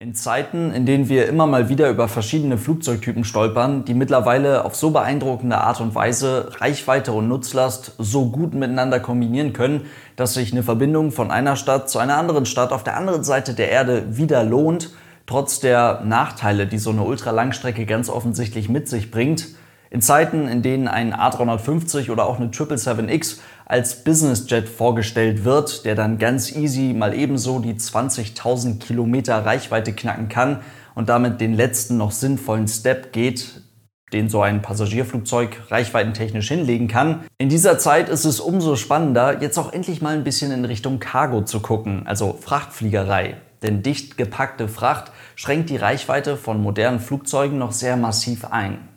In Zeiten, in denen wir immer mal wieder über verschiedene Flugzeugtypen stolpern, die mittlerweile auf so beeindruckende Art und Weise Reichweite und Nutzlast so gut miteinander kombinieren können, dass sich eine Verbindung von einer Stadt zu einer anderen Stadt auf der anderen Seite der Erde wieder lohnt, trotz der Nachteile, die so eine Ultralangstrecke ganz offensichtlich mit sich bringt, in Zeiten, in denen ein A350 oder auch eine 777X als Businessjet vorgestellt wird, der dann ganz easy mal ebenso die 20.000 Kilometer Reichweite knacken kann und damit den letzten noch sinnvollen Step geht, den so ein Passagierflugzeug reichweitentechnisch hinlegen kann. In dieser Zeit ist es umso spannender, jetzt auch endlich mal ein bisschen in Richtung Cargo zu gucken, also Frachtfliegerei. Denn dicht gepackte Fracht schränkt die Reichweite von modernen Flugzeugen noch sehr massiv ein.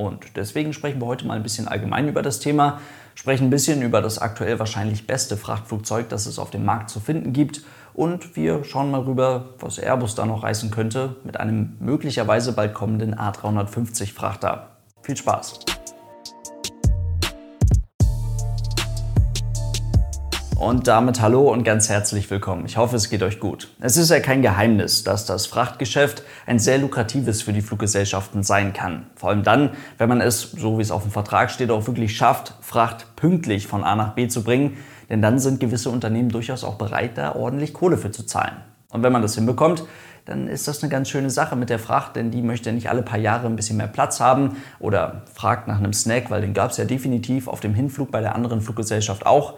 Und deswegen sprechen wir heute mal ein bisschen allgemein über das Thema, sprechen ein bisschen über das aktuell wahrscheinlich beste Frachtflugzeug, das es auf dem Markt zu finden gibt. Und wir schauen mal rüber, was Airbus da noch reißen könnte mit einem möglicherweise bald kommenden A350 Frachter. Viel Spaß! Und damit hallo und ganz herzlich willkommen. Ich hoffe, es geht euch gut. Es ist ja kein Geheimnis, dass das Frachtgeschäft ein sehr lukratives für die Fluggesellschaften sein kann. Vor allem dann, wenn man es, so wie es auf dem Vertrag steht, auch wirklich schafft, Fracht pünktlich von A nach B zu bringen. Denn dann sind gewisse Unternehmen durchaus auch bereit, da ordentlich Kohle für zu zahlen. Und wenn man das hinbekommt, dann ist das eine ganz schöne Sache mit der Fracht, denn die möchte nicht alle paar Jahre ein bisschen mehr Platz haben oder fragt nach einem Snack, weil den gab es ja definitiv auf dem Hinflug bei der anderen Fluggesellschaft auch.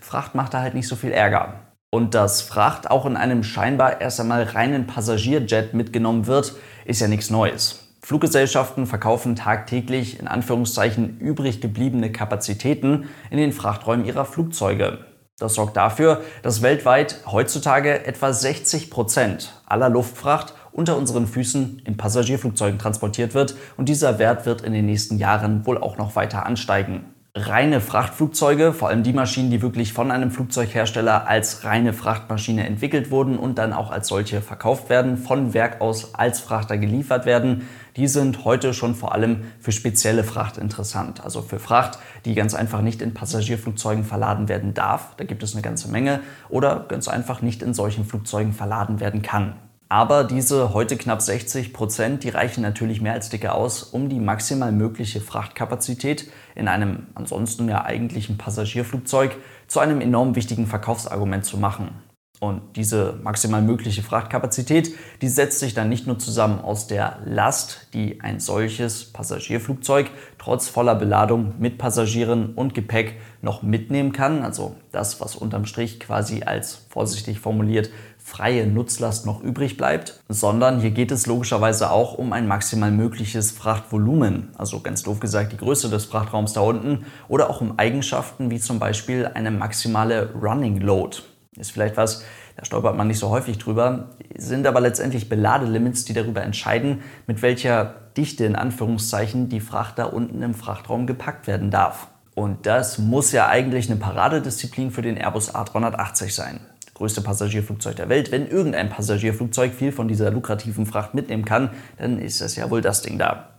Fracht macht da halt nicht so viel Ärger. Und dass Fracht auch in einem scheinbar erst einmal reinen Passagierjet mitgenommen wird, ist ja nichts Neues. Fluggesellschaften verkaufen tagtäglich in Anführungszeichen übrig gebliebene Kapazitäten in den Frachträumen ihrer Flugzeuge. Das sorgt dafür, dass weltweit heutzutage etwa 60 Prozent aller Luftfracht unter unseren Füßen in Passagierflugzeugen transportiert wird und dieser Wert wird in den nächsten Jahren wohl auch noch weiter ansteigen reine Frachtflugzeuge, vor allem die Maschinen, die wirklich von einem Flugzeughersteller als reine Frachtmaschine entwickelt wurden und dann auch als solche verkauft werden, von Werk aus als Frachter geliefert werden, die sind heute schon vor allem für spezielle Fracht interessant. Also für Fracht, die ganz einfach nicht in Passagierflugzeugen verladen werden darf, da gibt es eine ganze Menge, oder ganz einfach nicht in solchen Flugzeugen verladen werden kann. Aber diese heute knapp 60 Prozent, die reichen natürlich mehr als dicke aus, um die maximal mögliche Frachtkapazität in einem ansonsten ja eigentlichen Passagierflugzeug zu einem enorm wichtigen Verkaufsargument zu machen. Und diese maximal mögliche Frachtkapazität, die setzt sich dann nicht nur zusammen aus der Last, die ein solches Passagierflugzeug trotz voller Beladung mit Passagieren und Gepäck noch mitnehmen kann, also das, was unterm Strich quasi als vorsichtig formuliert freie Nutzlast noch übrig bleibt, sondern hier geht es logischerweise auch um ein maximal mögliches Frachtvolumen, also ganz doof gesagt die Größe des Frachtraums da unten, oder auch um Eigenschaften wie zum Beispiel eine maximale Running Load. Ist vielleicht was, da stolpert man nicht so häufig drüber, sind aber letztendlich Beladelimits, die darüber entscheiden, mit welcher Dichte in Anführungszeichen die Fracht da unten im Frachtraum gepackt werden darf. Und das muss ja eigentlich eine Paradedisziplin für den Airbus A380 sein größte Passagierflugzeug der Welt. Wenn irgendein Passagierflugzeug viel von dieser lukrativen Fracht mitnehmen kann, dann ist das ja wohl das Ding da.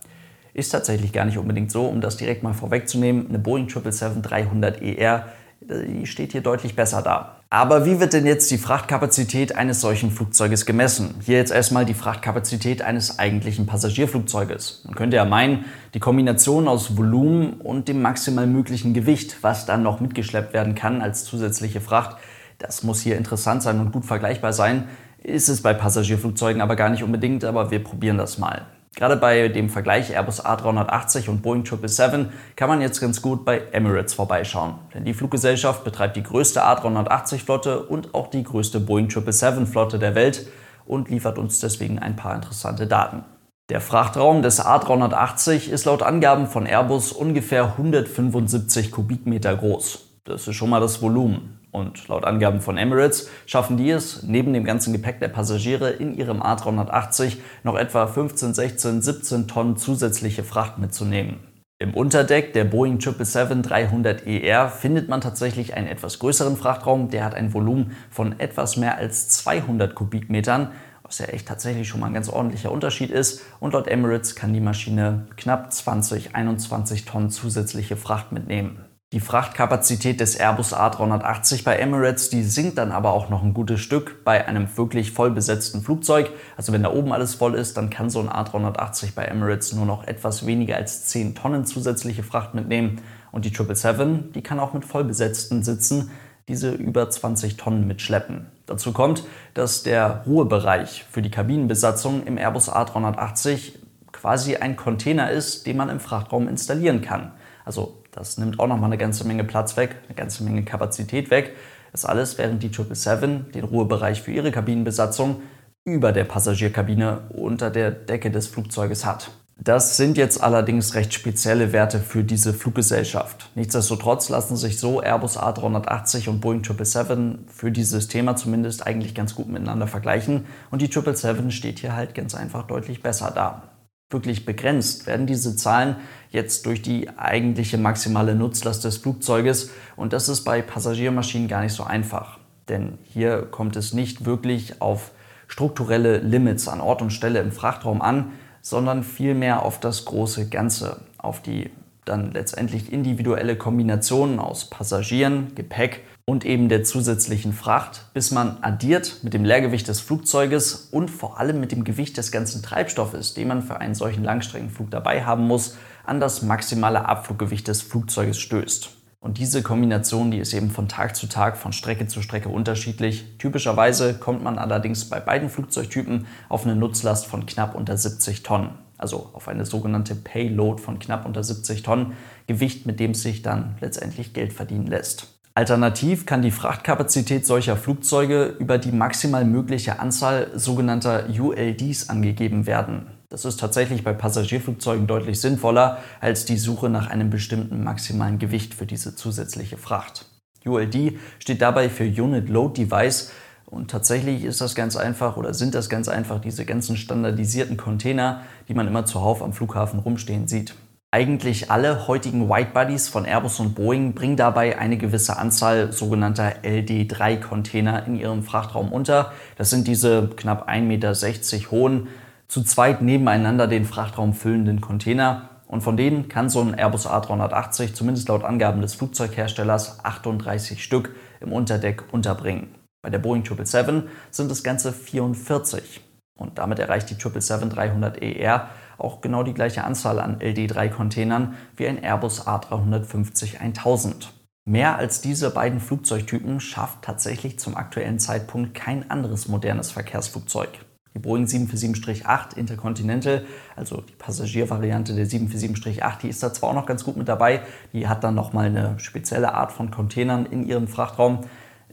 Ist tatsächlich gar nicht unbedingt so, um das direkt mal vorwegzunehmen. Eine Boeing 777-300ER, die steht hier deutlich besser da. Aber wie wird denn jetzt die Frachtkapazität eines solchen Flugzeuges gemessen? Hier jetzt erstmal die Frachtkapazität eines eigentlichen Passagierflugzeuges. Man könnte ja meinen, die Kombination aus Volumen und dem maximal möglichen Gewicht, was dann noch mitgeschleppt werden kann als zusätzliche Fracht, das muss hier interessant sein und gut vergleichbar sein. Ist es bei Passagierflugzeugen aber gar nicht unbedingt, aber wir probieren das mal. Gerade bei dem Vergleich Airbus A380 und Boeing 777 kann man jetzt ganz gut bei Emirates vorbeischauen. Denn die Fluggesellschaft betreibt die größte A380-Flotte und auch die größte Boeing 777-Flotte der Welt und liefert uns deswegen ein paar interessante Daten. Der Frachtraum des A380 ist laut Angaben von Airbus ungefähr 175 Kubikmeter groß. Das ist schon mal das Volumen. Und laut Angaben von Emirates schaffen die es, neben dem ganzen Gepäck der Passagiere in ihrem A380 noch etwa 15, 16, 17 Tonnen zusätzliche Fracht mitzunehmen. Im Unterdeck der Boeing 777-300ER findet man tatsächlich einen etwas größeren Frachtraum. Der hat ein Volumen von etwas mehr als 200 Kubikmetern, was ja echt tatsächlich schon mal ein ganz ordentlicher Unterschied ist. Und laut Emirates kann die Maschine knapp 20, 21 Tonnen zusätzliche Fracht mitnehmen. Die Frachtkapazität des Airbus A380 bei Emirates, die sinkt dann aber auch noch ein gutes Stück bei einem wirklich voll besetzten Flugzeug. Also wenn da oben alles voll ist, dann kann so ein A380 bei Emirates nur noch etwas weniger als 10 Tonnen zusätzliche Fracht mitnehmen. Und die 777, die kann auch mit voll besetzten Sitzen diese über 20 Tonnen mitschleppen. Dazu kommt, dass der Ruhebereich für die Kabinenbesatzung im Airbus A380 quasi ein Container ist, den man im Frachtraum installieren kann. Also das nimmt auch nochmal eine ganze Menge Platz weg, eine ganze Menge Kapazität weg. Das alles, während die 777 den Ruhebereich für ihre Kabinenbesatzung über der Passagierkabine unter der Decke des Flugzeuges hat. Das sind jetzt allerdings recht spezielle Werte für diese Fluggesellschaft. Nichtsdestotrotz lassen sich so Airbus A380 und Boeing 777 für dieses Thema zumindest eigentlich ganz gut miteinander vergleichen und die 777 steht hier halt ganz einfach deutlich besser da wirklich begrenzt werden diese Zahlen jetzt durch die eigentliche maximale Nutzlast des Flugzeuges und das ist bei Passagiermaschinen gar nicht so einfach. Denn hier kommt es nicht wirklich auf strukturelle Limits an Ort und Stelle im Frachtraum an, sondern vielmehr auf das große Ganze, auf die dann letztendlich individuelle Kombinationen aus Passagieren, Gepäck und eben der zusätzlichen Fracht, bis man addiert mit dem Leergewicht des Flugzeuges und vor allem mit dem Gewicht des ganzen Treibstoffes, den man für einen solchen Langstreckenflug dabei haben muss, an das maximale Abfluggewicht des Flugzeuges stößt. Und diese Kombination, die ist eben von Tag zu Tag, von Strecke zu Strecke unterschiedlich. Typischerweise kommt man allerdings bei beiden Flugzeugtypen auf eine Nutzlast von knapp unter 70 Tonnen. Also auf eine sogenannte Payload von knapp unter 70 Tonnen, Gewicht, mit dem sich dann letztendlich Geld verdienen lässt. Alternativ kann die Frachtkapazität solcher Flugzeuge über die maximal mögliche Anzahl sogenannter ULDs angegeben werden. Das ist tatsächlich bei Passagierflugzeugen deutlich sinnvoller als die Suche nach einem bestimmten maximalen Gewicht für diese zusätzliche Fracht. ULD steht dabei für Unit Load Device und tatsächlich ist das ganz einfach oder sind das ganz einfach diese ganzen standardisierten Container, die man immer zuhauf am Flughafen rumstehen sieht. Eigentlich alle heutigen Whitebodies von Airbus und Boeing bringen dabei eine gewisse Anzahl sogenannter LD3-Container in ihrem Frachtraum unter. Das sind diese knapp 1,60 Meter hohen, zu zweit nebeneinander den Frachtraum füllenden Container. Und von denen kann so ein Airbus A380 zumindest laut Angaben des Flugzeugherstellers 38 Stück im Unterdeck unterbringen. Bei der Boeing 777 sind es ganze 44. Und damit erreicht die 777-300ER auch genau die gleiche Anzahl an LD3-Containern wie ein Airbus A350-1000. Mehr als diese beiden Flugzeugtypen schafft tatsächlich zum aktuellen Zeitpunkt kein anderes modernes Verkehrsflugzeug. Die Boeing 747-8 Intercontinental, also die Passagiervariante der 747-8, die ist da zwar auch noch ganz gut mit dabei, die hat dann nochmal eine spezielle Art von Containern in ihrem Frachtraum.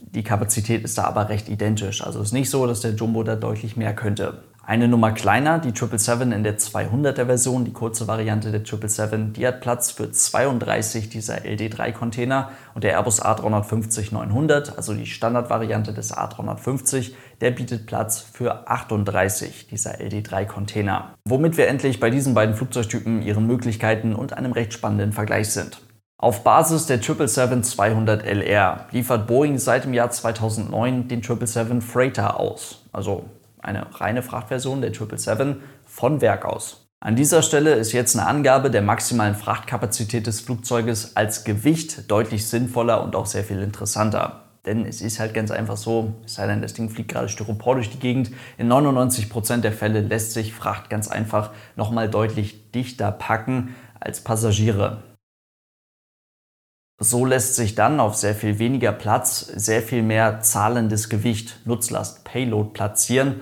Die Kapazität ist da aber recht identisch. Also es ist nicht so, dass der Jumbo da deutlich mehr könnte. Eine Nummer kleiner, die 777 in der 200er Version, die kurze Variante der 777, die hat Platz für 32 dieser LD3-Container und der Airbus A350-900, also die Standardvariante des A350, der bietet Platz für 38 dieser LD3-Container. Womit wir endlich bei diesen beiden Flugzeugtypen, ihren Möglichkeiten und einem recht spannenden Vergleich sind. Auf Basis der 777-200LR liefert Boeing seit dem Jahr 2009 den 777 Freighter aus, also eine reine Frachtversion der 777 von Werk aus. An dieser Stelle ist jetzt eine Angabe der maximalen Frachtkapazität des Flugzeuges als Gewicht deutlich sinnvoller und auch sehr viel interessanter. Denn es ist halt ganz einfach so, es sei denn, das Ding fliegt gerade Styropor durch die Gegend, in 99% der Fälle lässt sich Fracht ganz einfach nochmal deutlich dichter packen als Passagiere. So lässt sich dann auf sehr viel weniger Platz sehr viel mehr zahlendes Gewicht, Nutzlast, Payload platzieren,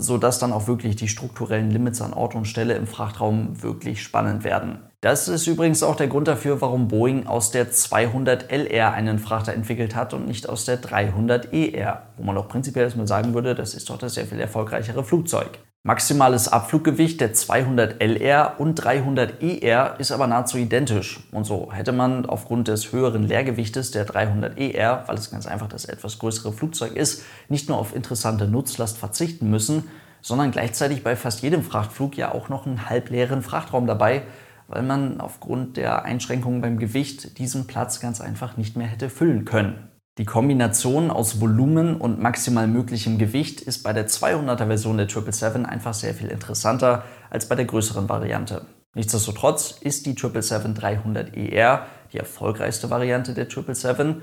sodass dann auch wirklich die strukturellen Limits an Ort und Stelle im Frachtraum wirklich spannend werden. Das ist übrigens auch der Grund dafür, warum Boeing aus der 200LR einen Frachter entwickelt hat und nicht aus der 300ER, wo man doch prinzipiell erstmal sagen würde, das ist doch das sehr viel erfolgreichere Flugzeug. Maximales Abfluggewicht der 200 LR und 300 ER ist aber nahezu identisch. Und so hätte man aufgrund des höheren Leergewichtes der 300 ER, weil es ganz einfach das etwas größere Flugzeug ist, nicht nur auf interessante Nutzlast verzichten müssen, sondern gleichzeitig bei fast jedem Frachtflug ja auch noch einen halbleeren Frachtraum dabei, weil man aufgrund der Einschränkungen beim Gewicht diesen Platz ganz einfach nicht mehr hätte füllen können. Die Kombination aus Volumen und maximal möglichem Gewicht ist bei der 200er Version der 777 einfach sehr viel interessanter als bei der größeren Variante. Nichtsdestotrotz ist die 777-300ER die erfolgreichste Variante der 777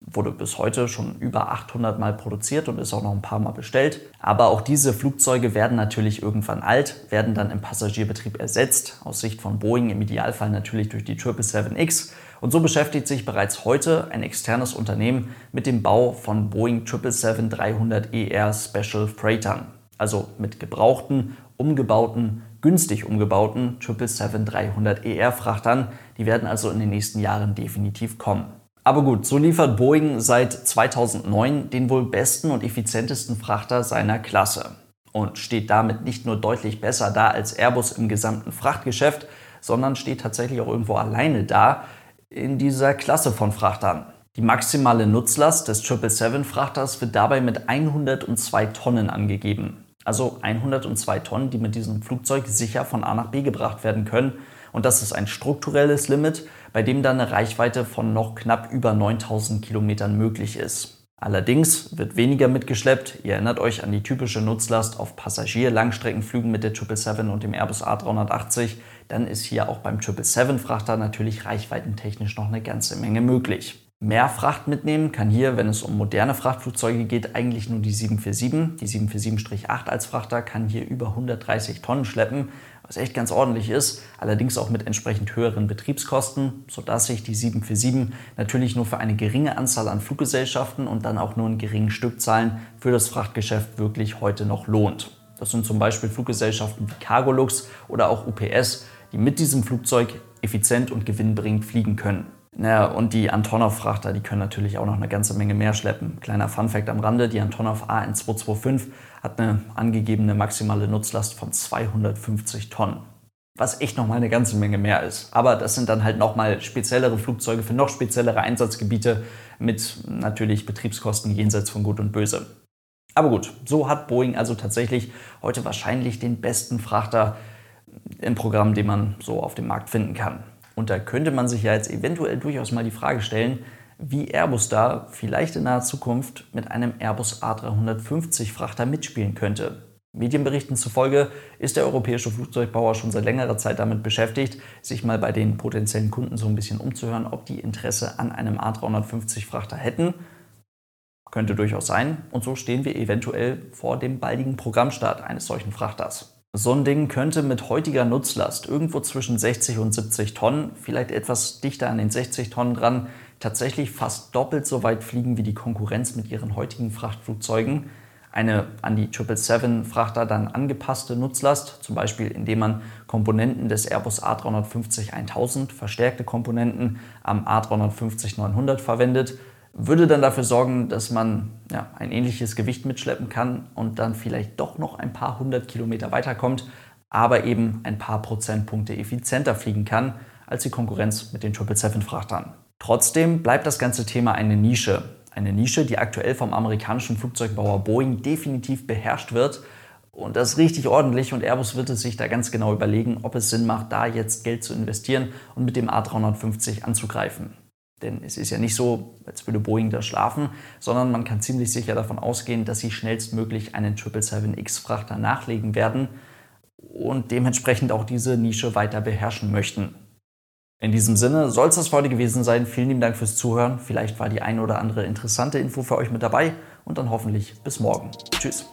wurde bis heute schon über 800 Mal produziert und ist auch noch ein paar Mal bestellt. Aber auch diese Flugzeuge werden natürlich irgendwann alt, werden dann im Passagierbetrieb ersetzt, aus Sicht von Boeing im Idealfall natürlich durch die 777X. Und so beschäftigt sich bereits heute ein externes Unternehmen mit dem Bau von Boeing 777-300ER Special Freightern, also mit gebrauchten, umgebauten, günstig umgebauten 777-300ER Frachtern. Die werden also in den nächsten Jahren definitiv kommen. Aber gut, so liefert Boeing seit 2009 den wohl besten und effizientesten Frachter seiner Klasse und steht damit nicht nur deutlich besser da als Airbus im gesamten Frachtgeschäft, sondern steht tatsächlich auch irgendwo alleine da in dieser Klasse von Frachtern. Die maximale Nutzlast des 777-Frachters wird dabei mit 102 Tonnen angegeben. Also 102 Tonnen, die mit diesem Flugzeug sicher von A nach B gebracht werden können. Und das ist ein strukturelles Limit, bei dem dann eine Reichweite von noch knapp über 9000 Kilometern möglich ist. Allerdings wird weniger mitgeschleppt. Ihr erinnert euch an die typische Nutzlast auf Passagier-Langstreckenflügen mit der 777 und dem Airbus A380. Dann ist hier auch beim 777-Frachter natürlich reichweitentechnisch noch eine ganze Menge möglich. Mehr Fracht mitnehmen kann hier, wenn es um moderne Frachtflugzeuge geht, eigentlich nur die 747. Die 747-8 als Frachter kann hier über 130 Tonnen schleppen was echt ganz ordentlich ist, allerdings auch mit entsprechend höheren Betriebskosten, sodass sich die 747 natürlich nur für eine geringe Anzahl an Fluggesellschaften und dann auch nur in geringen Stückzahlen für das Frachtgeschäft wirklich heute noch lohnt. Das sind zum Beispiel Fluggesellschaften wie Cargolux oder auch UPS, die mit diesem Flugzeug effizient und gewinnbringend fliegen können. Naja, und die Antonov-Frachter, die können natürlich auch noch eine ganze Menge mehr schleppen. Kleiner Funfact am Rande, die Antonov AN225 hat eine angegebene maximale Nutzlast von 250 Tonnen. Was echt nochmal eine ganze Menge mehr ist. Aber das sind dann halt nochmal speziellere Flugzeuge für noch speziellere Einsatzgebiete mit natürlich Betriebskosten jenseits von Gut und Böse. Aber gut, so hat Boeing also tatsächlich heute wahrscheinlich den besten Frachter im Programm, den man so auf dem Markt finden kann. Und da könnte man sich ja jetzt eventuell durchaus mal die Frage stellen, wie Airbus da vielleicht in naher Zukunft mit einem Airbus A350 Frachter mitspielen könnte. Medienberichten zufolge ist der europäische Flugzeugbauer schon seit längerer Zeit damit beschäftigt, sich mal bei den potenziellen Kunden so ein bisschen umzuhören, ob die Interesse an einem A350 Frachter hätten. Könnte durchaus sein. Und so stehen wir eventuell vor dem baldigen Programmstart eines solchen Frachters. So ein Ding könnte mit heutiger Nutzlast irgendwo zwischen 60 und 70 Tonnen, vielleicht etwas dichter an den 60 Tonnen dran, tatsächlich fast doppelt so weit fliegen wie die Konkurrenz mit ihren heutigen Frachtflugzeugen. Eine an die 777-Frachter dann angepasste Nutzlast, zum Beispiel indem man Komponenten des Airbus A350-1000, verstärkte Komponenten am A350-900 verwendet, würde dann dafür sorgen, dass man ja, ein ähnliches Gewicht mitschleppen kann und dann vielleicht doch noch ein paar hundert Kilometer weiterkommt, aber eben ein paar Prozentpunkte effizienter fliegen kann als die Konkurrenz mit den 777-Frachtern. Trotzdem bleibt das ganze Thema eine Nische. Eine Nische, die aktuell vom amerikanischen Flugzeugbauer Boeing definitiv beherrscht wird. Und das richtig ordentlich und Airbus wird es sich da ganz genau überlegen, ob es Sinn macht, da jetzt Geld zu investieren und mit dem A350 anzugreifen. Denn es ist ja nicht so, als würde Boeing da schlafen, sondern man kann ziemlich sicher davon ausgehen, dass sie schnellstmöglich einen 777X-Frachter nachlegen werden und dementsprechend auch diese Nische weiter beherrschen möchten. In diesem Sinne soll es das für heute gewesen sein. Vielen lieben Dank fürs Zuhören. Vielleicht war die ein oder andere interessante Info für euch mit dabei und dann hoffentlich bis morgen. Tschüss.